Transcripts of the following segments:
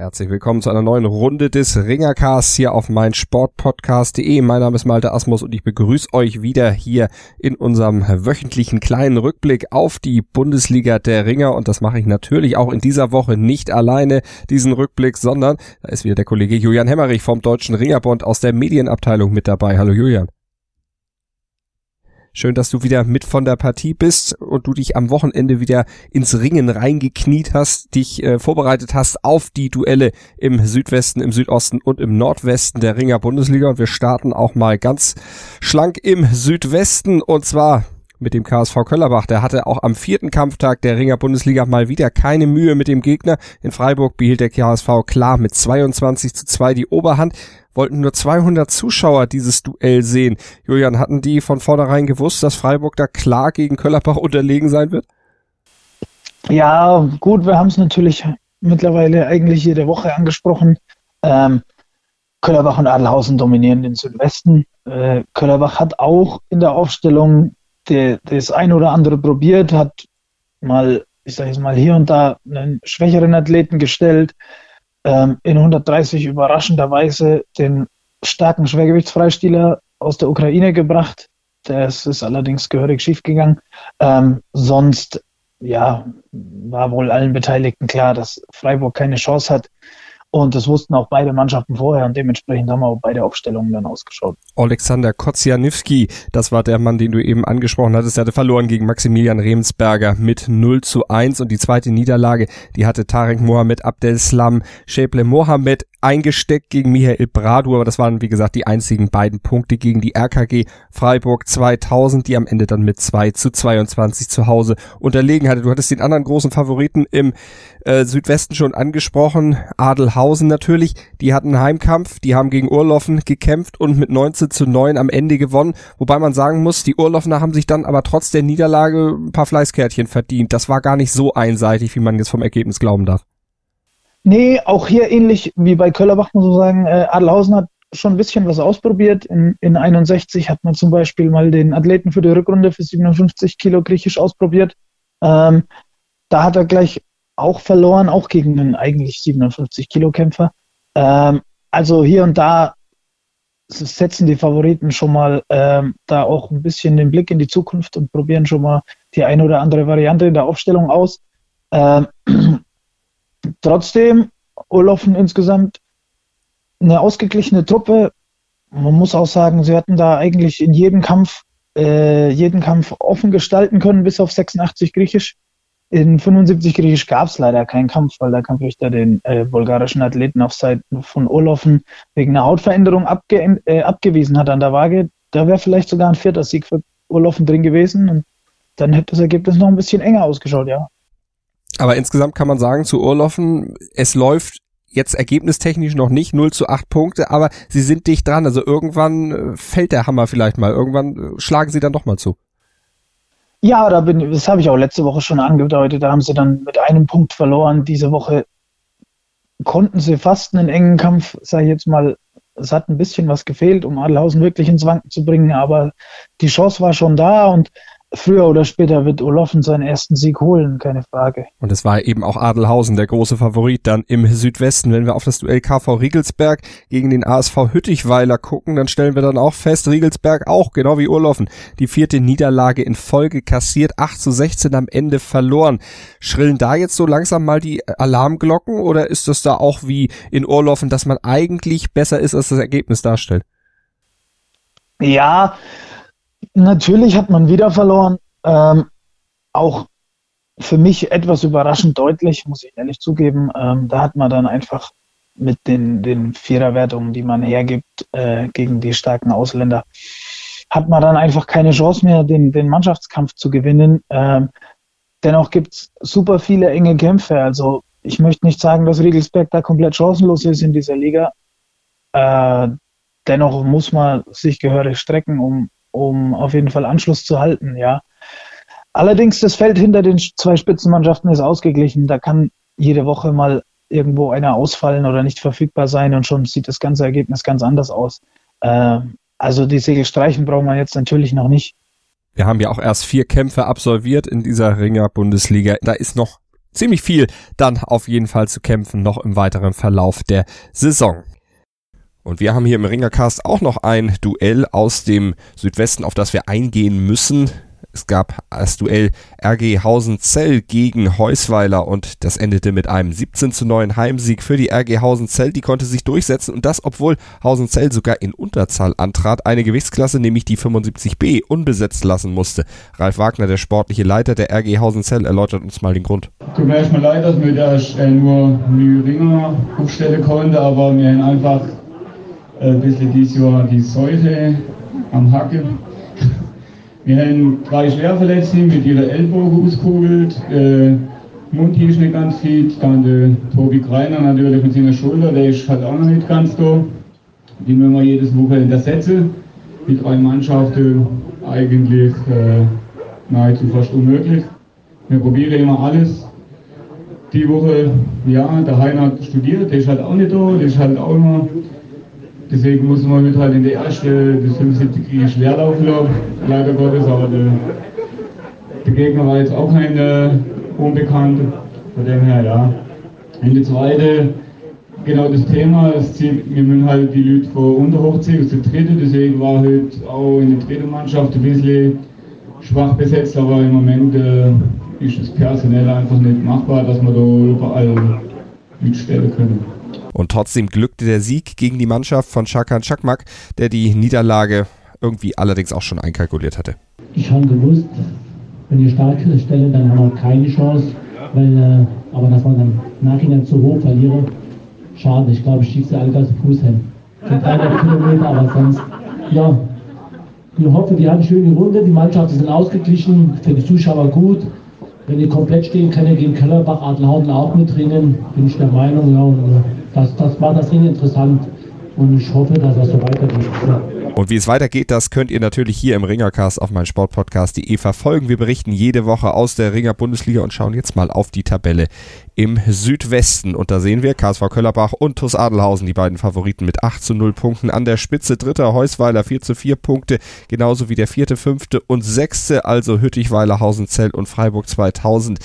Herzlich willkommen zu einer neuen Runde des Ringercasts hier auf meinsportpodcast.de. Mein Name ist Malte Asmus und ich begrüße euch wieder hier in unserem wöchentlichen kleinen Rückblick auf die Bundesliga der Ringer. Und das mache ich natürlich auch in dieser Woche nicht alleine, diesen Rückblick, sondern da ist wieder der Kollege Julian Hemmerich vom Deutschen Ringerbond aus der Medienabteilung mit dabei. Hallo Julian. Schön, dass du wieder mit von der Partie bist und du dich am Wochenende wieder ins Ringen reingekniet hast, dich äh, vorbereitet hast auf die Duelle im Südwesten, im Südosten und im Nordwesten der Ringer Bundesliga. Und wir starten auch mal ganz schlank im Südwesten und zwar mit dem KSV Köllerbach. Der hatte auch am vierten Kampftag der Ringer Bundesliga mal wieder keine Mühe mit dem Gegner. In Freiburg behielt der KSV klar mit 22 zu 2 die Oberhand wollten nur 200 Zuschauer dieses Duell sehen. Julian, hatten die von vornherein gewusst, dass Freiburg da klar gegen Köllerbach unterlegen sein wird? Ja, gut, wir haben es natürlich mittlerweile eigentlich jede Woche angesprochen. Ähm, Köllerbach und Adelhausen dominieren den Südwesten. Äh, Köllerbach hat auch in der Aufstellung de, das ein oder andere probiert, hat mal, ich sage jetzt mal, hier und da einen schwächeren Athleten gestellt, ähm, in 130 überraschenderweise den starken Schwergewichtsfreistiler aus der Ukraine gebracht. Das ist allerdings gehörig schiefgegangen. Ähm, sonst, ja, war wohl allen Beteiligten klar, dass Freiburg keine Chance hat. Und das wussten auch beide Mannschaften vorher und dementsprechend haben auch beide Aufstellungen dann ausgeschaut. Alexander Kozianewski, das war der Mann, den du eben angesprochen hattest. Er hatte verloren gegen Maximilian Remsberger mit 0 zu 1 und die zweite Niederlage, die hatte Tarek Mohamed Abdelslam Sheble Mohamed eingesteckt gegen Michael Bradu, aber das waren wie gesagt die einzigen beiden Punkte gegen die RKG Freiburg 2000, die am Ende dann mit 2 zu 22 zu Hause unterlegen hatte. Du hattest den anderen großen Favoriten im äh, Südwesten schon angesprochen, Adelhausen natürlich, die hatten Heimkampf, die haben gegen Urloffen gekämpft und mit 19 zu 9 am Ende gewonnen, wobei man sagen muss, die Urloffener haben sich dann aber trotz der Niederlage ein paar Fleißkärtchen verdient. Das war gar nicht so einseitig, wie man jetzt vom Ergebnis glauben darf. Nee, auch hier ähnlich wie bei Köllerbach muss man sagen, äh, Adelhausen hat schon ein bisschen was ausprobiert. In, in 61 hat man zum Beispiel mal den Athleten für die Rückrunde für 57 Kilo Griechisch ausprobiert. Ähm, da hat er gleich auch verloren, auch gegen einen eigentlich 57 Kilo Kämpfer. Ähm, also hier und da setzen die Favoriten schon mal ähm, da auch ein bisschen den Blick in die Zukunft und probieren schon mal die eine oder andere Variante in der Aufstellung aus. Ähm, Trotzdem, Urlaufen insgesamt eine ausgeglichene Truppe. Man muss auch sagen, sie hatten da eigentlich in jedem Kampf, äh, jeden Kampf offen gestalten können, bis auf 86 Griechisch. In 75 Griechisch gab es leider keinen Kampf, weil der Kampfrichter den äh, bulgarischen Athleten auf Seiten von Urlaufen wegen einer Hautveränderung abge äh, abgewiesen hat an der Waage. Da wäre vielleicht sogar ein vierter Sieg für Urlaufen drin gewesen und dann hätte das Ergebnis noch ein bisschen enger ausgeschaut, ja. Aber insgesamt kann man sagen, zu Urloffen, es läuft jetzt ergebnistechnisch noch nicht 0 zu 8 Punkte, aber sie sind dicht dran. Also irgendwann äh, fällt der Hammer vielleicht mal. Irgendwann äh, schlagen sie dann doch mal zu. Ja, da bin, das habe ich auch letzte Woche schon angedeutet. Da haben sie dann mit einem Punkt verloren. Diese Woche konnten sie fast einen engen Kampf, sage ich jetzt mal, es hat ein bisschen was gefehlt, um Adelhausen wirklich ins Wanken zu bringen, aber die Chance war schon da und früher oder später wird Oloffen seinen ersten Sieg holen, keine Frage. Und es war eben auch Adelhausen der große Favorit dann im Südwesten. Wenn wir auf das Duell KV Riegelsberg gegen den ASV Hüttichweiler gucken, dann stellen wir dann auch fest, Riegelsberg auch, genau wie Urloffen, die vierte Niederlage in Folge kassiert, 8 zu 16 am Ende verloren. Schrillen da jetzt so langsam mal die Alarmglocken oder ist das da auch wie in Urloffen, dass man eigentlich besser ist, als das Ergebnis darstellt? Ja, Natürlich hat man wieder verloren. Ähm, auch für mich etwas überraschend deutlich, muss ich ehrlich zugeben. Ähm, da hat man dann einfach mit den, den Viererwertungen, die man hergibt äh, gegen die starken Ausländer, hat man dann einfach keine Chance mehr, den, den Mannschaftskampf zu gewinnen. Ähm, dennoch gibt es super viele enge Kämpfe. Also ich möchte nicht sagen, dass Riegelsberg da komplett chancenlos ist in dieser Liga. Äh, dennoch muss man sich gehörig strecken, um, um auf jeden Fall Anschluss zu halten, ja. Allerdings, das Feld hinter den zwei Spitzenmannschaften ist ausgeglichen. Da kann jede Woche mal irgendwo einer ausfallen oder nicht verfügbar sein und schon sieht das ganze Ergebnis ganz anders aus. Äh, also die Segel streichen braucht man jetzt natürlich noch nicht. Wir haben ja auch erst vier Kämpfe absolviert in dieser Ringer-Bundesliga. Da ist noch ziemlich viel dann auf jeden Fall zu kämpfen, noch im weiteren Verlauf der Saison. Und wir haben hier im Ringercast auch noch ein Duell aus dem Südwesten, auf das wir eingehen müssen. Es gab das Duell RG Hausen-Zell gegen Heusweiler und das endete mit einem 17 zu 9 Heimsieg für die RG Hausen-Zell. Die konnte sich durchsetzen und das, obwohl Hausen-Zell sogar in Unterzahl antrat, eine Gewichtsklasse, nämlich die 75b, unbesetzt lassen musste. Ralf Wagner, der sportliche Leiter der RG Hausen-Zell, erläutert uns mal den Grund. Tut mir erstmal leid, dass wir da nur Ringer aufstellen konnten, aber wir haben einfach ein bisschen dieses Jahr die Seuche am Hacken wir haben drei Schwerverletzte mit ihren Ellbogen auskugelt. Äh, Mundi ist nicht ganz fit. Dann der Tobi Greiner natürlich mit seiner Schulter, der ist halt auch noch nicht ganz da. Die müssen wir jedes Wochenende ersetzen. Mit drei Mannschaften eigentlich äh, nahezu fast unmöglich. Wir probieren immer alles. Die Woche, ja, der Heiner studiert, der ist halt auch nicht da, der ist halt auch immer Deswegen muss man mit halt in der ersten, das 75 Schwerlauf leider Gottes, aber der, der, Gegner war jetzt auch kein äh, Unbekannter. Von dem her, ja. In der zweiten, genau das Thema, das Ziel, wir müssen halt die Leute von unterhochziehen, aus der dritten, deswegen war halt auch in der dritten Mannschaft ein bisschen schwach besetzt, aber im Moment äh, ist es personell einfach nicht machbar, dass wir da überall mitstellen können. Und trotzdem glückte der Sieg gegen die Mannschaft von Shakan Chakmak, der die Niederlage irgendwie allerdings auch schon einkalkuliert hatte. Ich habe gewusst, wenn wir stark stellen, dann haben wir keine Chance. Weil, äh, aber dass wir dann nachhinein zu hoch verlieren, schade. Ich glaube, ich schieße alle ganzen Fuß hin. Für 300 Kilometer, aber sonst, ja. Ich hoffe, die haben eine schöne Runde. Die Mannschaften sind ausgeglichen, für die Zuschauer gut. Wenn die komplett stehen können, gegen Kellerbach, Adlerhausen auch mitringen, bin ich der Meinung. Ja, und, äh, das, das war das Ding interessant und ich hoffe, dass das so weitergeht. Ja. Und wie es weitergeht, das könnt ihr natürlich hier im Ringercast auf meinsportpodcast.de verfolgen. Wir berichten jede Woche aus der Ringer Bundesliga und schauen jetzt mal auf die Tabelle im Südwesten. Und da sehen wir KSV Köllerbach und TuS Adelhausen, die beiden Favoriten mit 8 zu 0 Punkten an der Spitze. Dritter Heusweiler 4 zu 4 Punkte, genauso wie der vierte, fünfte und sechste, also Hüttichweiler, Hausenzell und Freiburg 2000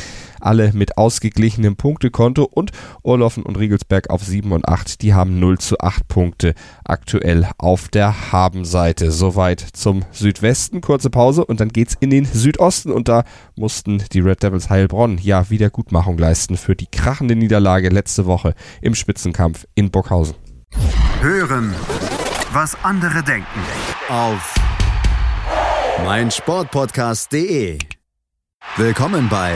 alle mit ausgeglichenem Punktekonto und Orloffen und Riegelsberg auf 7 und 8, die haben 0 zu 8 Punkte aktuell auf der Habenseite. Soweit zum Südwesten. Kurze Pause und dann geht's in den Südosten und da mussten die Red Devils Heilbronn ja Wiedergutmachung leisten für die krachende Niederlage letzte Woche im Spitzenkampf in Burghausen. Hören, was andere denken auf meinsportpodcast.de. Willkommen bei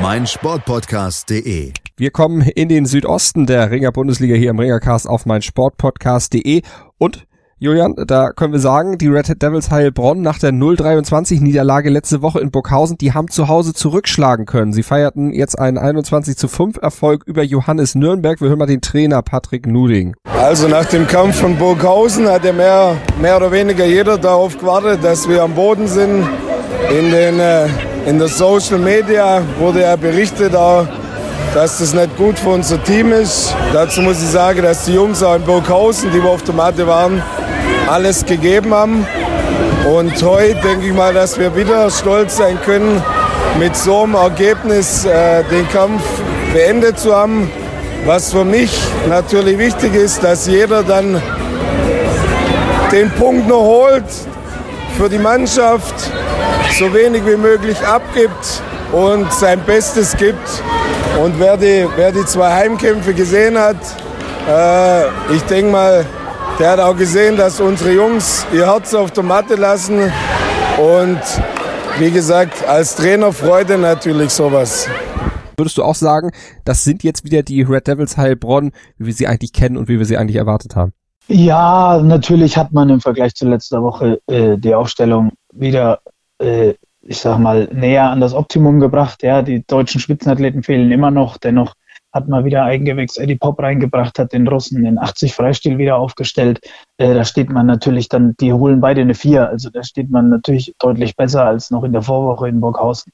meinsportpodcast.de. Wir kommen in den Südosten der Ringer Bundesliga hier im Ringercast auf meinsportpodcast.de und Julian, da können wir sagen, die Red Devils Heilbronn nach der 0-23 Niederlage letzte Woche in Burghausen, die haben zu Hause zurückschlagen können. Sie feierten jetzt einen 21 zu 5 Erfolg über Johannes Nürnberg. Wir hören mal den Trainer Patrick Nuding. Also nach dem Kampf von Burghausen hat ja mehr, mehr oder weniger jeder darauf gewartet, dass wir am Boden sind. In den äh, in der Social Media wurde ja berichtet auch, dass das nicht gut für unser Team ist. Dazu muss ich sagen, dass die Jungs auch in Burghausen, die wir auf der Matte waren, alles gegeben haben. Und heute denke ich mal, dass wir wieder stolz sein können, mit so einem Ergebnis äh, den Kampf beendet zu haben. Was für mich natürlich wichtig ist, dass jeder dann den Punkt noch holt für die Mannschaft, so wenig wie möglich abgibt und sein Bestes gibt. Und wer die, wer die zwei Heimkämpfe gesehen hat, äh, ich denke mal, der hat auch gesehen, dass unsere Jungs ihr Herz auf der Matte lassen. Und wie gesagt, als Trainer Freude natürlich sowas. Würdest du auch sagen, das sind jetzt wieder die Red Devils Heilbronn, wie wir sie eigentlich kennen und wie wir sie eigentlich erwartet haben? Ja, natürlich hat man im Vergleich zu letzter Woche äh, die Aufstellung wieder, äh, ich sag mal, näher an das Optimum gebracht. Ja, die deutschen Spitzenathleten fehlen immer noch. Dennoch hat man wieder Eigengewächs Eddie Pop reingebracht, hat den Russen den 80 Freistil wieder aufgestellt. Äh, da steht man natürlich dann, die holen beide eine 4. Also da steht man natürlich deutlich besser als noch in der Vorwoche in Burghausen.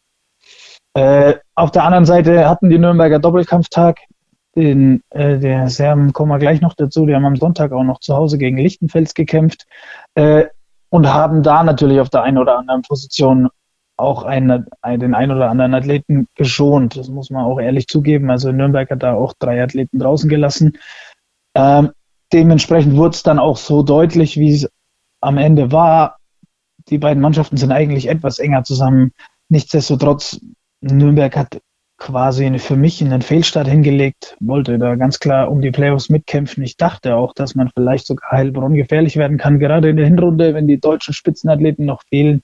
Äh, auf der anderen Seite hatten die Nürnberger Doppelkampftag. Den, äh, der Serben kommen wir gleich noch dazu. Die haben am Sonntag auch noch zu Hause gegen Lichtenfels gekämpft äh, und haben da natürlich auf der einen oder anderen Position auch einen, den einen oder anderen Athleten geschont. Das muss man auch ehrlich zugeben. Also Nürnberg hat da auch drei Athleten draußen gelassen. Ähm, dementsprechend wurde es dann auch so deutlich, wie es am Ende war. Die beiden Mannschaften sind eigentlich etwas enger zusammen. Nichtsdestotrotz, Nürnberg hat quasi für mich einen Fehlstart hingelegt, wollte da ganz klar um die Playoffs mitkämpfen. Ich dachte auch, dass man vielleicht sogar Heilbronn gefährlich werden kann, gerade in der Hinrunde, wenn die deutschen Spitzenathleten noch fehlen.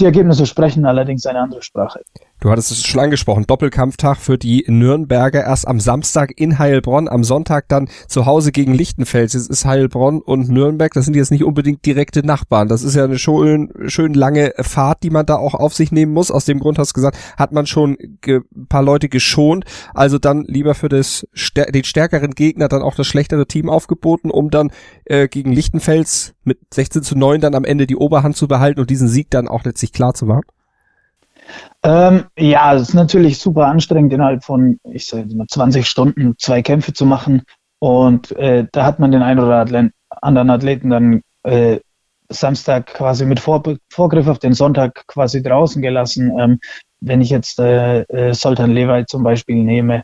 Die Ergebnisse sprechen allerdings eine andere Sprache. Du hattest es schon angesprochen, Doppelkampftag für die Nürnberger erst am Samstag in Heilbronn, am Sonntag dann zu Hause gegen Lichtenfels. Jetzt ist Heilbronn und Nürnberg, das sind jetzt nicht unbedingt direkte Nachbarn. Das ist ja eine schön, schön lange Fahrt, die man da auch auf sich nehmen muss. Aus dem Grund hast du gesagt, hat man schon ein paar Leute geschont. Also dann lieber für das, den stärkeren Gegner dann auch das schlechtere Team aufgeboten, um dann äh, gegen Lichtenfels mit 16 zu 9 dann am Ende die Oberhand zu behalten und diesen Sieg dann auch letztlich klar zu machen. Ähm, ja, es ist natürlich super anstrengend, innerhalb von, ich sage mal, 20 Stunden zwei Kämpfe zu machen. Und äh, da hat man den einen oder anderen Athleten dann äh, Samstag quasi mit Vor Vorgriff auf den Sonntag quasi draußen gelassen. Ähm, wenn ich jetzt äh, äh, Soltan Lewey zum Beispiel nehme,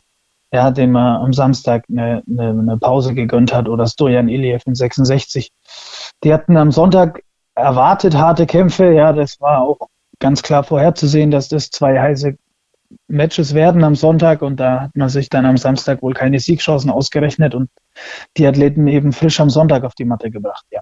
ja, dem man am Samstag eine, eine, eine Pause gegönnt hat, oder Stojan Iliev in 66. Die hatten am Sonntag erwartet harte Kämpfe, ja, das war auch ganz klar vorherzusehen, dass das zwei heiße Matches werden am Sonntag und da hat man sich dann am Samstag wohl keine Siegchancen ausgerechnet und die Athleten eben frisch am Sonntag auf die Matte gebracht, ja.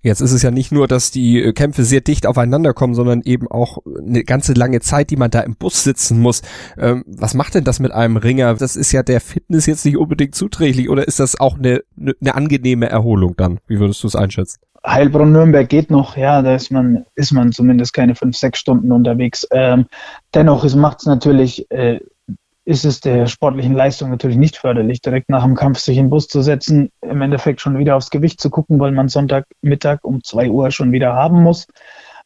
Jetzt ist es ja nicht nur, dass die äh, Kämpfe sehr dicht aufeinander kommen, sondern eben auch eine ganze lange Zeit, die man da im Bus sitzen muss. Ähm, was macht denn das mit einem Ringer? Das ist ja der Fitness jetzt nicht unbedingt zuträglich oder ist das auch eine, eine angenehme Erholung dann? Wie würdest du es einschätzen? Heilbronn-Nürnberg geht noch, ja, da ist man, ist man zumindest keine fünf, sechs Stunden unterwegs. Ähm, dennoch macht es natürlich, äh, ist es der sportlichen Leistung natürlich nicht förderlich, direkt nach dem Kampf sich in den Bus zu setzen, im Endeffekt schon wieder aufs Gewicht zu gucken, weil man Sonntagmittag um zwei Uhr schon wieder haben muss.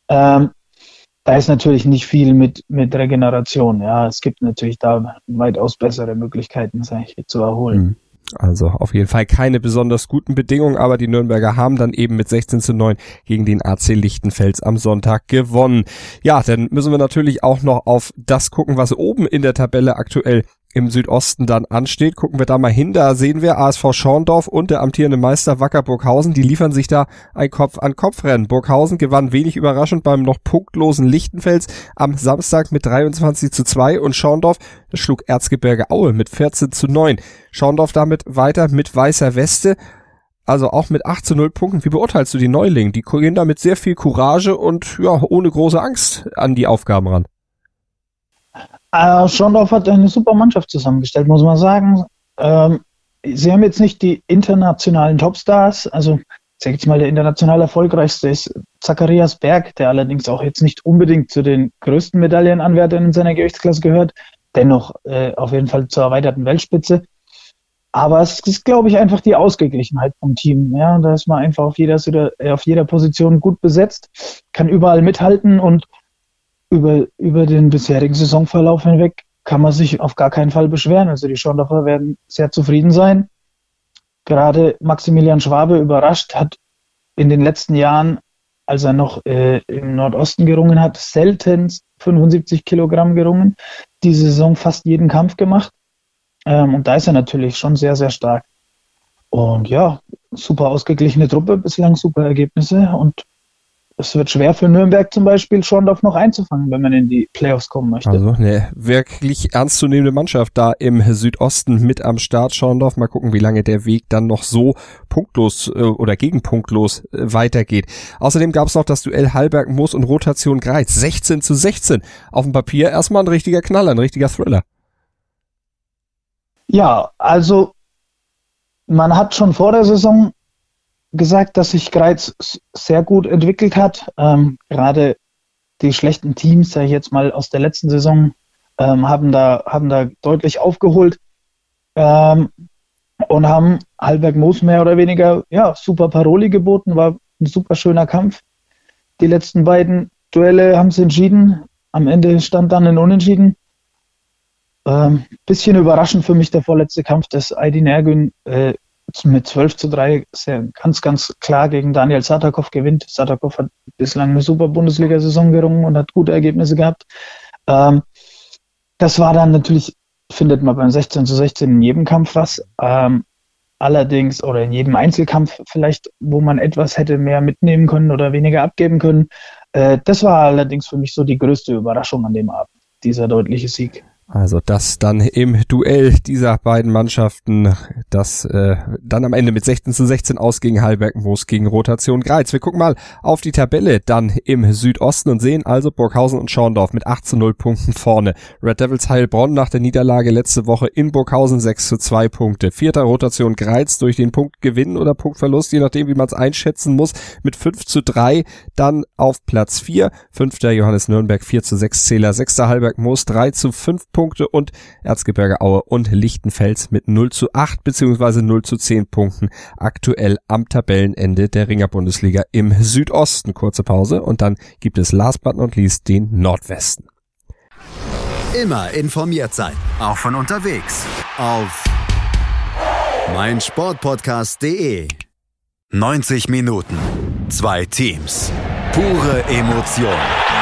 Ähm, da ist natürlich nicht viel mit, mit Regeneration. Ja, es gibt natürlich da weitaus bessere Möglichkeiten, sich zu erholen. Also auf jeden Fall keine besonders guten Bedingungen, aber die Nürnberger haben dann eben mit 16 zu 9 gegen den AC Lichtenfels am Sonntag gewonnen. Ja, dann müssen wir natürlich auch noch auf das gucken, was oben in der Tabelle aktuell im Südosten dann ansteht. Gucken wir da mal hin. Da sehen wir ASV Schorndorf und der amtierende Meister Wacker Burghausen. Die liefern sich da ein Kopf-an-Kopf-Rennen. Burghausen gewann wenig überraschend beim noch punktlosen Lichtenfels am Samstag mit 23 zu 2 und Schorndorf schlug Erzgebirge Aue mit 14 zu 9. Schorndorf damit weiter mit weißer Weste. Also auch mit 8 zu 0 Punkten. Wie beurteilst du die Neulinge? Die gehen da mit sehr viel Courage und ja, ohne große Angst an die Aufgaben ran. Äh, Schondorf hat eine super Mannschaft zusammengestellt, muss man sagen. Ähm, sie haben jetzt nicht die internationalen Topstars, also ich mal, der international erfolgreichste ist Zacharias Berg, der allerdings auch jetzt nicht unbedingt zu den größten Medaillenanwärtern in seiner Gewichtsklasse gehört, dennoch äh, auf jeden Fall zur erweiterten Weltspitze. Aber es ist, glaube ich, einfach die Ausgeglichenheit vom Team. Ja, da ist man einfach auf jeder, auf jeder Position gut besetzt, kann überall mithalten und über, über den bisherigen Saisonverlauf hinweg kann man sich auf gar keinen Fall beschweren. Also die Schorndorfer werden sehr zufrieden sein. Gerade Maximilian Schwabe überrascht, hat in den letzten Jahren, als er noch äh, im Nordosten gerungen hat, selten 75 Kilogramm gerungen. Diese Saison fast jeden Kampf gemacht. Ähm, und da ist er natürlich schon sehr, sehr stark. Und ja, super ausgeglichene Truppe, bislang super Ergebnisse und es wird schwer für Nürnberg zum Beispiel Schorndorf noch einzufangen, wenn man in die Playoffs kommen möchte. Also eine wirklich ernstzunehmende Mannschaft da im Südosten mit am Start. Schorndorf, mal gucken, wie lange der Weg dann noch so punktlos äh, oder gegenpunktlos äh, weitergeht. Außerdem gab es noch das Duell Hallberg Moos und Rotation Greiz. 16 zu 16. Auf dem Papier erstmal ein richtiger Knaller, ein richtiger Thriller. Ja, also man hat schon vor der Saison gesagt, dass sich Greiz sehr gut entwickelt hat. Ähm, gerade die schlechten Teams, sage ich jetzt mal aus der letzten Saison, ähm, haben, da, haben da deutlich aufgeholt ähm, und haben Halberg Moos mehr oder weniger ja, super Paroli geboten. War ein super schöner Kampf. Die letzten beiden Duelle haben sie entschieden. Am Ende stand dann ein Unentschieden. Ähm, bisschen überraschend für mich der vorletzte Kampf, dass Aydin Ergün äh, mit 12 zu 3 sehr, ganz, ganz klar gegen Daniel Satakov gewinnt. Satakov hat bislang eine super Bundesliga-Saison gerungen und hat gute Ergebnisse gehabt. Ähm, das war dann natürlich, findet man beim 16 zu 16 in jedem Kampf was. Ähm, allerdings, oder in jedem Einzelkampf vielleicht, wo man etwas hätte mehr mitnehmen können oder weniger abgeben können. Äh, das war allerdings für mich so die größte Überraschung an dem Abend, dieser deutliche Sieg. Also das dann im Duell dieser beiden Mannschaften, das äh, dann am Ende mit 16 zu 16 ausging Halberg Moos gegen Rotation Greiz. Wir gucken mal auf die Tabelle dann im Südosten und sehen also Burghausen und Schorndorf mit 8 zu 0 Punkten vorne. Red Devils Heilbronn nach der Niederlage letzte Woche in Burghausen 6 zu 2 Punkte. Vierter Rotation Greiz durch den Punktgewinn oder Punktverlust, je nachdem wie man es einschätzen muss, mit 5 zu 3 dann auf Platz 4. Fünfter Johannes Nürnberg 4 zu 6 Zähler. Sechster Halberg Moos 3 zu 5 Punkte. Punkte und Erzgebirge Aue und Lichtenfels mit 0 zu 8 bzw. 0 zu 10 Punkten aktuell am Tabellenende der Ringer Bundesliga im Südosten. Kurze Pause und dann gibt es last but not least den Nordwesten. Immer informiert sein, auch von unterwegs auf meinsportpodcast.de. 90 Minuten, zwei Teams, pure Emotion.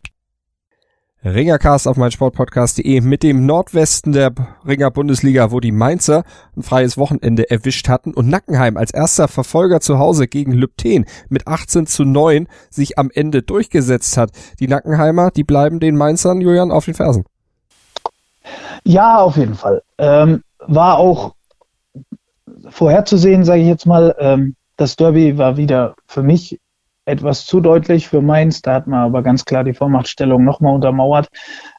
Ringercast auf meinsportpodcast.de mit dem Nordwesten der Ringer Bundesliga, wo die Mainzer ein freies Wochenende erwischt hatten und Nackenheim als erster Verfolger zu Hause gegen Lübten mit 18 zu 9 sich am Ende durchgesetzt hat. Die Nackenheimer, die bleiben den Mainzern, Julian, auf den Fersen. Ja, auf jeden Fall. Ähm, war auch vorherzusehen, sage ich jetzt mal. Ähm, das Derby war wieder für mich etwas zu deutlich für Mainz. Da hat man aber ganz klar die Vormachtstellung nochmal untermauert.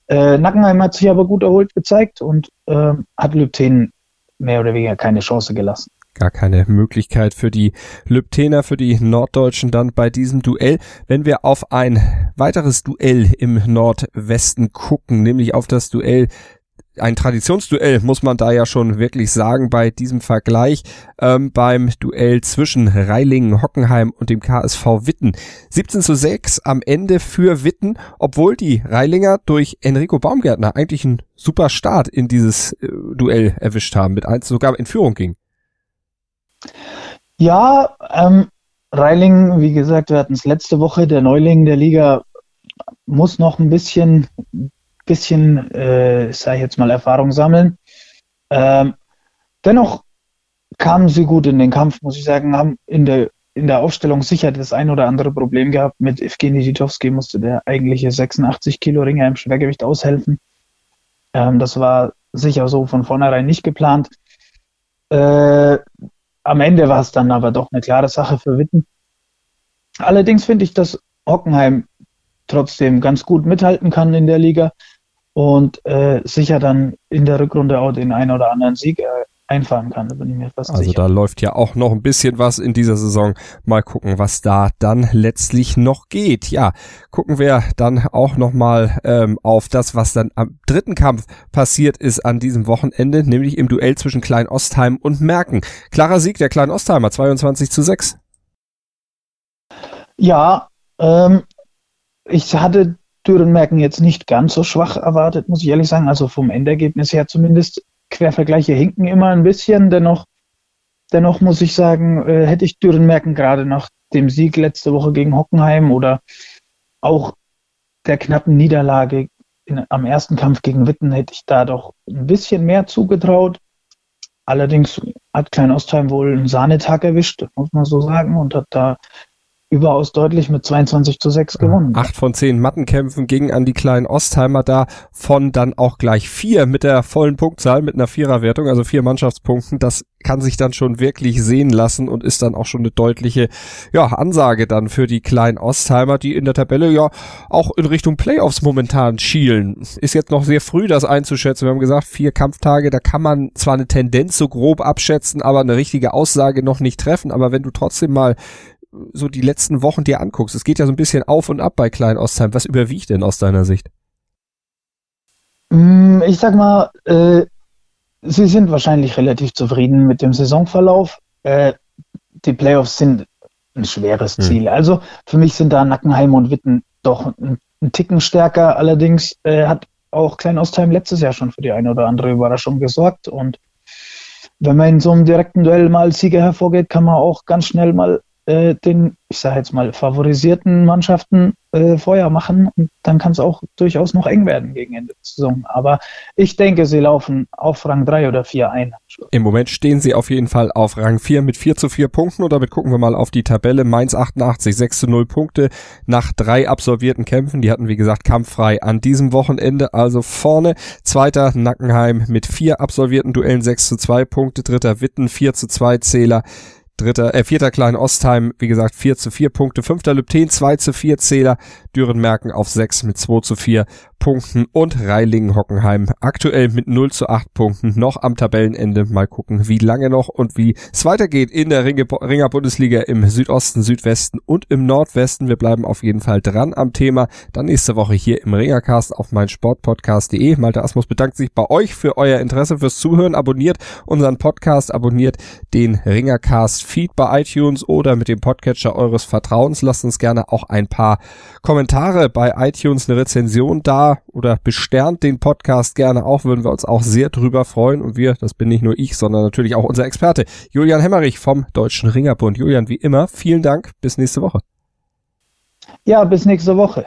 Äh, Nackenheim hat sich aber gut erholt gezeigt und äh, hat Lübten mehr oder weniger keine Chance gelassen. Gar keine Möglichkeit für die Lübtener, für die Norddeutschen dann bei diesem Duell. Wenn wir auf ein weiteres Duell im Nordwesten gucken, nämlich auf das Duell ein Traditionsduell, muss man da ja schon wirklich sagen, bei diesem Vergleich ähm, beim Duell zwischen Reilingen, Hockenheim und dem KSV Witten. 17 zu 6 am Ende für Witten, obwohl die Reilinger durch Enrico Baumgärtner eigentlich einen super Start in dieses äh, Duell erwischt haben, mit eins sogar in Führung ging. Ja, ähm, Reiling, wie gesagt, wir hatten es letzte Woche, der Neuling der Liga muss noch ein bisschen bisschen, äh, sage ich jetzt mal, Erfahrung sammeln. Ähm, dennoch kamen sie gut in den Kampf, muss ich sagen, haben in der, in der Aufstellung sicher das ein oder andere Problem gehabt. Mit Evgeny Titowski musste der eigentliche 86 Kilo Ringer im Schwergewicht aushelfen. Ähm, das war sicher so von vornherein nicht geplant. Äh, am Ende war es dann aber doch eine klare Sache für Witten. Allerdings finde ich, dass Hockenheim trotzdem ganz gut mithalten kann in der Liga und äh, sicher dann in der Rückrunde auch den einen oder anderen Sieg äh, einfahren kann. Da bin ich mir fast also sicher. da läuft ja auch noch ein bisschen was in dieser Saison. Mal gucken, was da dann letztlich noch geht. Ja, gucken wir dann auch noch mal ähm, auf das, was dann am dritten Kampf passiert ist an diesem Wochenende, nämlich im Duell zwischen Klein Ostheim und Merken. Klarer Sieg der Klein Ostheimer, 22 zu 6. Ja, ähm, ich hatte Dürrenmerken jetzt nicht ganz so schwach erwartet, muss ich ehrlich sagen. Also vom Endergebnis her zumindest. Quervergleiche hinken immer ein bisschen. Dennoch, dennoch muss ich sagen, äh, hätte ich Dürrenmerken gerade nach dem Sieg letzte Woche gegen Hockenheim oder auch der knappen Niederlage in, am ersten Kampf gegen Witten, hätte ich da doch ein bisschen mehr zugetraut. Allerdings hat Klein Ostheim wohl einen Sahnetag erwischt, muss man so sagen, und hat da überaus deutlich mit 22 zu 6 gewonnen. Acht von zehn Mattenkämpfen gingen an die kleinen Ostheimer da, von dann auch gleich vier mit der vollen Punktzahl, mit einer Viererwertung, also vier Mannschaftspunkten. Das kann sich dann schon wirklich sehen lassen und ist dann auch schon eine deutliche ja, Ansage dann für die kleinen Ostheimer, die in der Tabelle ja auch in Richtung Playoffs momentan schielen. Ist jetzt noch sehr früh, das einzuschätzen. Wir haben gesagt, vier Kampftage, da kann man zwar eine Tendenz so grob abschätzen, aber eine richtige Aussage noch nicht treffen. Aber wenn du trotzdem mal so die letzten Wochen dir anguckst, es geht ja so ein bisschen auf und ab bei Klein Ostheim. Was überwiegt denn aus deiner Sicht? Mm, ich sag mal, äh, sie sind wahrscheinlich relativ zufrieden mit dem Saisonverlauf. Äh, die Playoffs sind ein schweres hm. Ziel. Also für mich sind da Nackenheim und Witten doch ein, ein Ticken stärker. Allerdings äh, hat auch Klein Ostheim letztes Jahr schon für die eine oder andere Überraschung gesorgt. Und wenn man in so einem direkten Duell mal als Sieger hervorgeht, kann man auch ganz schnell mal äh, den, ich sage jetzt mal, favorisierten Mannschaften äh, Feuer machen und dann kann es auch durchaus noch eng werden gegen Ende der Saison. Aber ich denke, sie laufen auf Rang 3 oder 4 ein. Im Moment stehen sie auf jeden Fall auf Rang 4 mit 4 zu 4 Punkten und damit gucken wir mal auf die Tabelle. Mainz 88, 6 zu 0 Punkte nach drei absolvierten Kämpfen. Die hatten, wie gesagt, kampffrei an diesem Wochenende. Also vorne zweiter Nackenheim mit vier absolvierten Duellen 6 zu 2 Punkte. Dritter Witten 4 zu 2 Zähler dritter, äh, vierter Klein Ostheim, wie gesagt, 4 zu 4 Punkte, fünfter Lübten 2 zu 4 Zähler, Dürenmerken auf 6 mit 2 zu 4 Punkten und Reilingen-Hockenheim aktuell mit 0 zu 8 Punkten noch am Tabellenende. Mal gucken, wie lange noch und wie es weitergeht in der Ringe, Ringer Bundesliga im Südosten, Südwesten und im Nordwesten. Wir bleiben auf jeden Fall dran am Thema. Dann nächste Woche hier im Ringercast auf mein Sportpodcast.de. Malte Asmus bedankt sich bei euch für euer Interesse, fürs Zuhören. Abonniert unseren Podcast, abonniert den Ringercast Feed bei iTunes oder mit dem Podcatcher eures Vertrauens. Lasst uns gerne auch ein paar Kommentare bei iTunes, eine Rezension da oder besternt den Podcast gerne auch, würden wir uns auch sehr drüber freuen. Und wir, das bin nicht nur ich, sondern natürlich auch unser Experte Julian Hemmerich vom Deutschen Ringerbund. Julian, wie immer, vielen Dank. Bis nächste Woche. Ja, bis nächste Woche.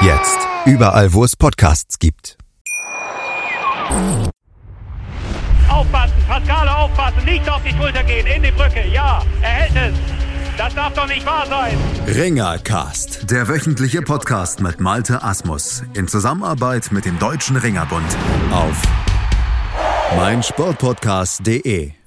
Jetzt. Überall, wo es Podcasts gibt. Aufpassen, Pascale aufpassen, nicht auf die Schulter gehen, in die Brücke, ja, er hält es. Das darf doch nicht wahr sein. Ringercast, der wöchentliche Podcast mit Malte Asmus in Zusammenarbeit mit dem Deutschen Ringerbund auf meinsportpodcast.de.